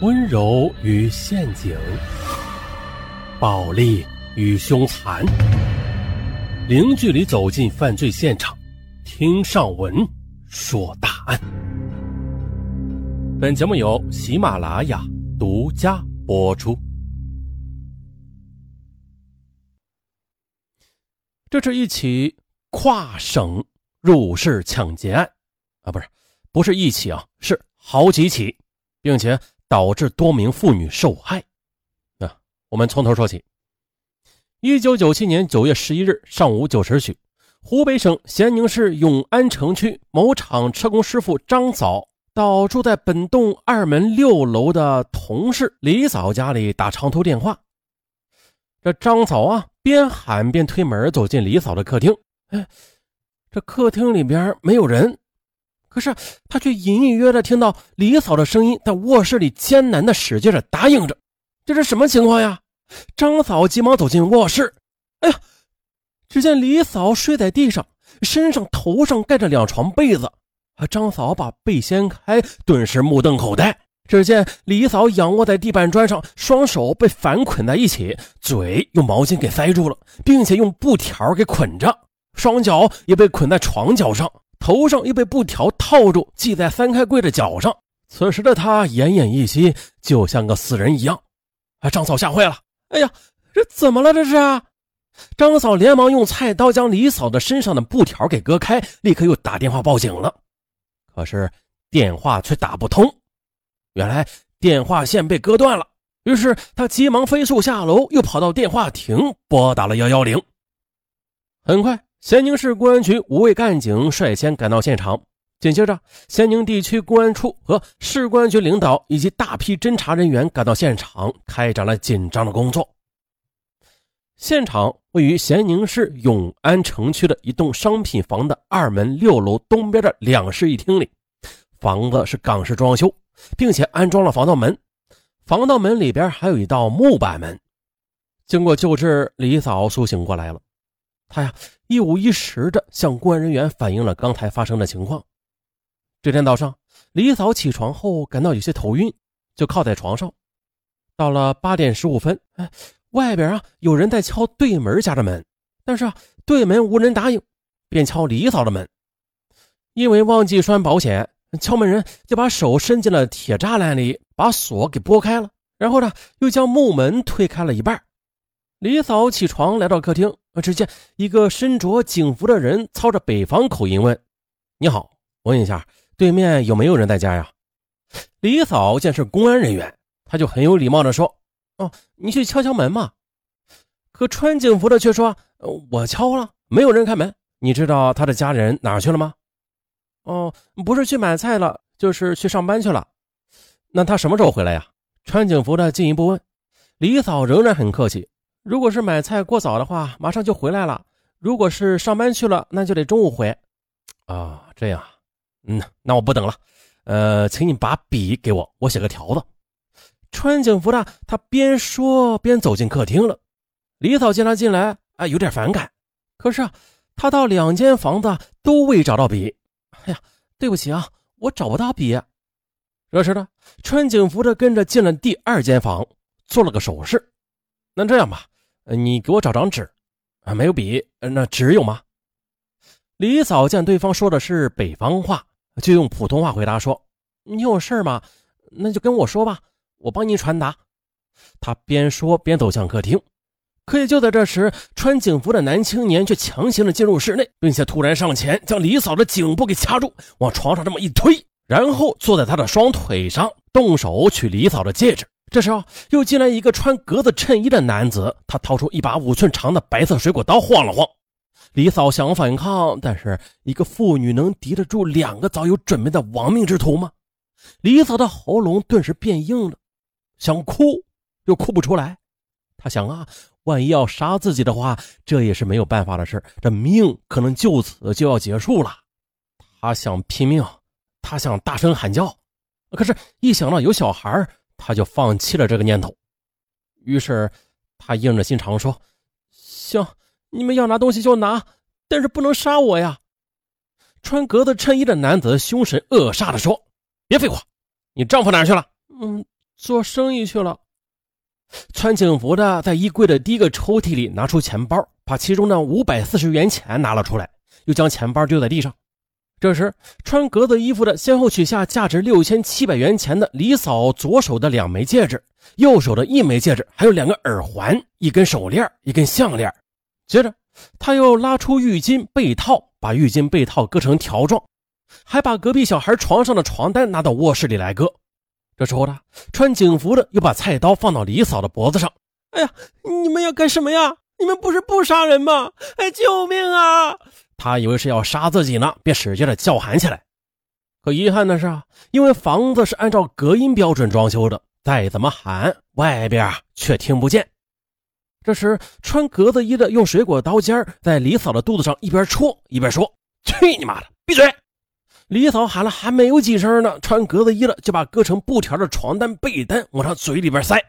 温柔与陷阱，暴力与凶残，零距离走进犯罪现场，听上文说大案。本节目由喜马拉雅独家播出。这是一起跨省入室抢劫案啊，不是，不是一起啊，是好几起，并且。导致多名妇女受害。那我们从头说起。一九九七年九月十一日上午九时许，湖北省咸宁市永安城区某厂车工师傅张嫂到住在本栋二门六楼的同事李嫂家里打长途电话。这张嫂啊，边喊边推门走进李嫂的客厅。哎，这客厅里边没有人。可是他却隐隐约约的听到李嫂的声音在卧室里艰难的使劲的答应着，这是什么情况呀？张嫂急忙走进卧室，哎呀，只见李嫂睡在地上，身上头上盖着两床被子。啊！张嫂把被掀开，顿时目瞪口呆。只见李嫂仰卧在地板砖上，双手被反捆在一起，嘴用毛巾给塞住了，并且用布条给捆着，双脚也被捆在床脚上。头上又被布条套住，系在三开柜的脚上。此时的他奄奄一息，就像个死人一样。啊！张嫂吓坏了。哎呀，这怎么了？这是？张嫂连忙用菜刀将李嫂的身上的布条给割开，立刻又打电话报警了。可是电话却打不通，原来电话线被割断了。于是他急忙飞速下楼，又跑到电话亭拨打了幺幺零。很快。咸宁市公安局五位干警率先赶到现场，紧接着，咸宁地区公安处和市公安局领导以及大批侦查人员赶到现场，开展了紧张的工作。现场位于咸宁市永安城区的一栋商品房的二门六楼东边的两室一厅里，房子是港式装修，并且安装了防盗门，防盗门里边还有一道木板门。经过救治，李嫂苏醒过来了。他呀，一五一十的向公安人员反映了刚才发生的情况。这天早上，李嫂起床后感到有些头晕，就靠在床上。到了八点十五分，哎，外边啊有人在敲对门家的门，但是啊对门无人答应，便敲李嫂的门。因为忘记拴保险，敲门人就把手伸进了铁栅栏里，把锁给拨开了，然后呢又将木门推开了一半。李嫂起床来到客厅，只见一个身着警服的人操着北方口音问：“你好，问一下对面有没有人在家呀？”李嫂见是公安人员，她就很有礼貌地说：“哦，你去敲敲门嘛。”可穿警服的却说：“我敲了，没有人开门。你知道他的家人哪去了吗？”“哦，不是去买菜了，就是去上班去了。”“那他什么时候回来呀？”穿警服的进一步问。李嫂仍然很客气。如果是买菜过早的话，马上就回来了；如果是上班去了，那就得中午回。啊，这样，嗯，那我不等了。呃，请你把笔给我，我写个条子。穿警服的他边说边走进客厅了。李嫂见他进来，啊，有点反感。可是啊，他到两间房子都未找到笔。哎呀，对不起啊，我找不到笔。这时呢，穿警服的跟着进了第二间房，做了个手势。那这样吧。你给我找张纸，啊，没有笔，那纸有吗？李嫂见对方说的是北方话，就用普通话回答说：“你有事吗？那就跟我说吧，我帮你传达。”他边说边走向客厅，可也就在这时，穿警服的男青年却强行的进入室内，并且突然上前将李嫂的颈部给掐住，往床上这么一推，然后坐在她的双腿上，动手取李嫂的戒指。这时候，又进来一个穿格子衬衣的男子，他掏出一把五寸长的白色水果刀，晃了晃。李嫂想反抗，但是一个妇女能敌得住两个早有准备的亡命之徒吗？李嫂的喉咙顿时变硬了，想哭又哭不出来。他想啊，万一要杀自己的话，这也是没有办法的事，这命可能就此就要结束了。他想拼命，他想大声喊叫，可是，一想到有小孩他就放弃了这个念头，于是他硬着心肠说：“行，你们要拿东西就拿，但是不能杀我呀！”穿格子衬衣的男子凶神恶煞地说：“别废话，你丈夫哪去了？”“嗯，做生意去了。穿警服的在衣柜的第一个抽屉里拿出钱包，把其中的五百四十元钱拿了出来，又将钱包丢在地上。这时，穿格子衣服的先后取下价值六千七百元钱的李嫂左手的两枚戒指，右手的一枚戒指，还有两个耳环、一根手链、一根项链。接着，他又拉出浴巾被套，把浴巾被套割成条状，还把隔壁小孩床上的床单拿到卧室里来割。这时候呢，穿警服的又把菜刀放到李嫂的脖子上。哎呀，你们要干什么呀？你们不是不杀人吗？哎，救命啊！他以为是要杀自己呢，便使劲的叫喊起来。可遗憾的是啊，因为房子是按照隔音标准装修的，再怎么喊，外边啊却听不见。这时，穿格子衣的用水果刀尖在李嫂的肚子上一边戳一边说：“去你妈的，闭嘴！”李嫂喊了还没有几声呢，穿格子衣的就把割成布条的床单、被单往他嘴里边塞。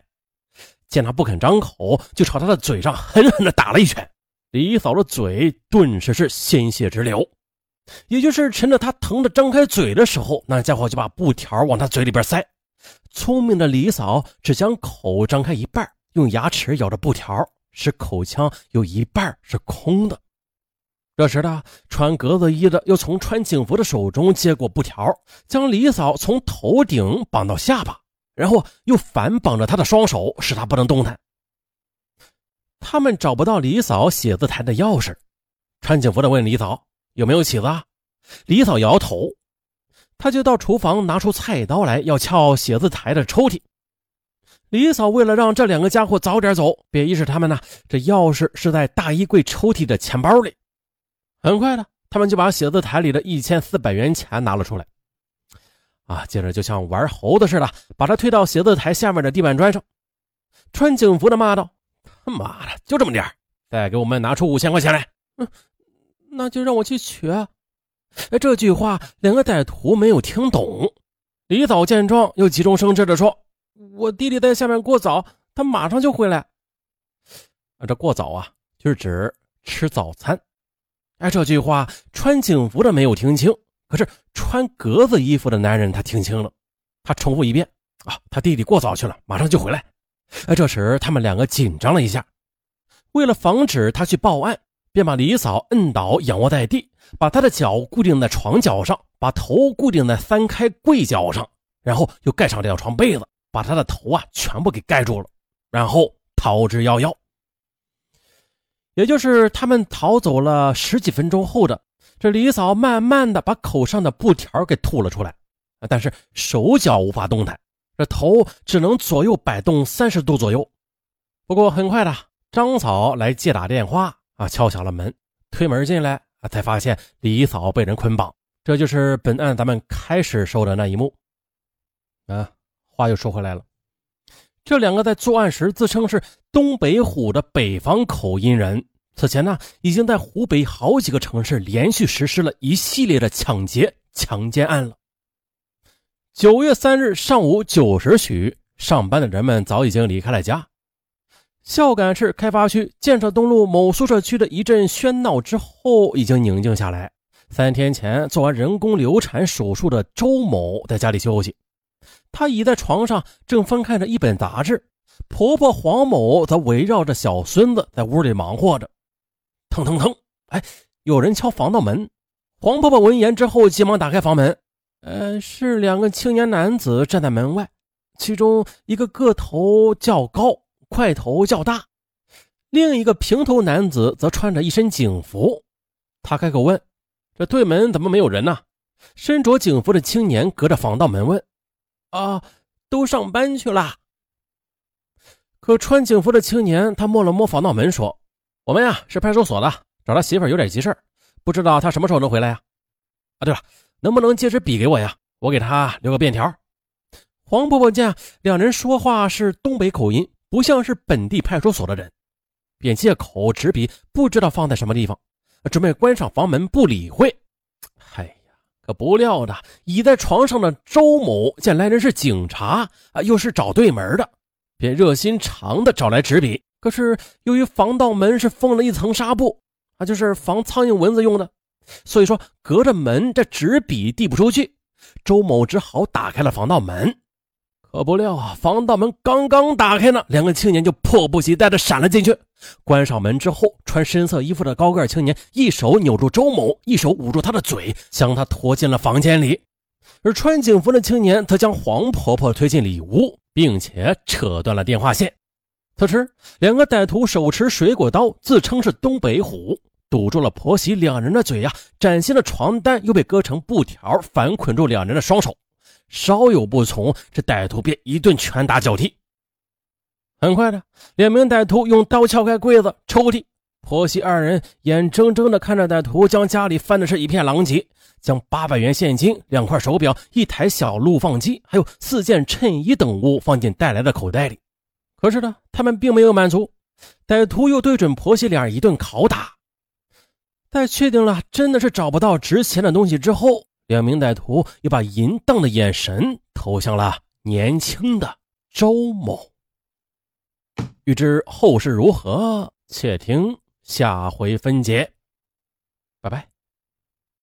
见他不肯张口，就朝他的嘴上狠狠地打了一拳。李嫂的嘴顿时是鲜血直流。也就是趁着他疼得张开嘴的时候，那家伙就把布条往他嘴里边塞。聪明的李嫂只将口张开一半，用牙齿咬着布条，使口腔有一半是空的。这时呢，穿格子衣的又从穿警服的手中接过布条，将李嫂从头顶绑到下巴，然后又反绑着她的双手，使她不能动弹。他们找不到李嫂写字台的钥匙，穿警服的问李嫂有没有起子。李嫂摇头，他就到厨房拿出菜刀来，要撬写字台的抽屉。李嫂为了让这两个家伙早点走，便意识他们呢，这钥匙是在大衣柜抽屉的钱包里。很快的，他们就把写字台里的一千四百元钱拿了出来，啊，接着就像玩猴子似的，把他推到写字台下面的地板砖上。穿警服的骂道：“他妈的，就这么点再给我们拿出五千块钱来。”“嗯，那就让我去取。”哎，这句话两个歹徒没有听懂。李嫂见状，又急中生智的说：“我弟弟在下面过早，他马上就回来。”啊，这过早啊，就是指吃早餐。哎，这句话穿警服的没有听清，可是穿格子衣服的男人他听清了。他重复一遍：“啊，他弟弟过早去了，马上就回来。”哎，这时他们两个紧张了一下，为了防止他去报案，便把李嫂摁倒，仰卧在地，把他的脚固定在床脚上，把头固定在三开柜脚上，然后又盖上两床被子，把他的头啊全部给盖住了，然后逃之夭夭。也就是他们逃走了十几分钟后的，这李嫂慢慢的把口上的布条给吐了出来，但是手脚无法动弹，这头只能左右摆动三十度左右。不过很快的，张嫂来接打电话啊，敲响了门，推门进来啊，才发现李嫂被人捆绑。这就是本案咱们开始说的那一幕。啊，话又说回来了。这两个在作案时自称是东北虎的北方口音人，此前呢已经在湖北好几个城市连续实施了一系列的抢劫、强奸案了。九月三日上午九时许，上班的人们早已经离开了家。孝感市开发区建设东路某宿舍区的一阵喧闹之后，已经宁静下来。三天前做完人工流产手术的周某在家里休息。她倚在床上，正翻看着一本杂志。婆婆黄某则围绕着小孙子在屋里忙活着。腾腾腾，哎，有人敲防盗门。黄婆婆闻言之后，急忙打开房门。呃，是两个青年男子站在门外，其中一个个头较高，块头较大，另一个平头男子则穿着一身警服。他开口问：“这对门怎么没有人呢？”身着警服的青年隔着防盗门问。啊，都上班去了。可穿警服的青年他摸了摸防盗门，说：“我们呀是派出所的，找他媳妇有点急事不知道他什么时候能回来呀？”啊，对了，能不能借支笔给我呀？我给他留个便条。黄婆婆见两人说话是东北口音，不像是本地派出所的人，便借口纸笔不知道放在什么地方，准备关上房门不理会。嗨。可不料的，倚在床上的周某见来人是警察啊，又是找对门的，便热心肠的找来纸笔。可是由于防盗门是封了一层纱布啊，就是防苍蝇蚊子用的，所以说隔着门这纸笔递不出去。周某只好打开了防盗门。可不料啊，防盗门刚刚打开呢，两个青年就迫不及待地闪了进去。关上门之后，穿深色衣服的高个青年一手扭住周某，一手捂住他的嘴，将他拖进了房间里。而穿警服的青年则将黄婆婆推进里屋，并且扯断了电话线。此时，两个歹徒手持水果刀，自称是东北虎，堵住了婆媳两人的嘴呀。崭新的床单又被割成布条，反捆住两人的双手。稍有不从，这歹徒便一顿拳打脚踢。很快的，两名歹徒用刀撬开柜子、抽屉，婆媳二人眼睁睁地看着歹徒将家里翻的是一片狼藉，将八百元现金、两块手表、一台小录放机，还有四件衬衣等物放进带来的口袋里。可是呢，他们并没有满足，歹徒又对准婆媳俩一顿拷打。在确定了真的是找不到值钱的东西之后，两名歹徒又把淫荡的眼神投向了年轻的周某。欲知后事如何，且听下回分解。拜拜。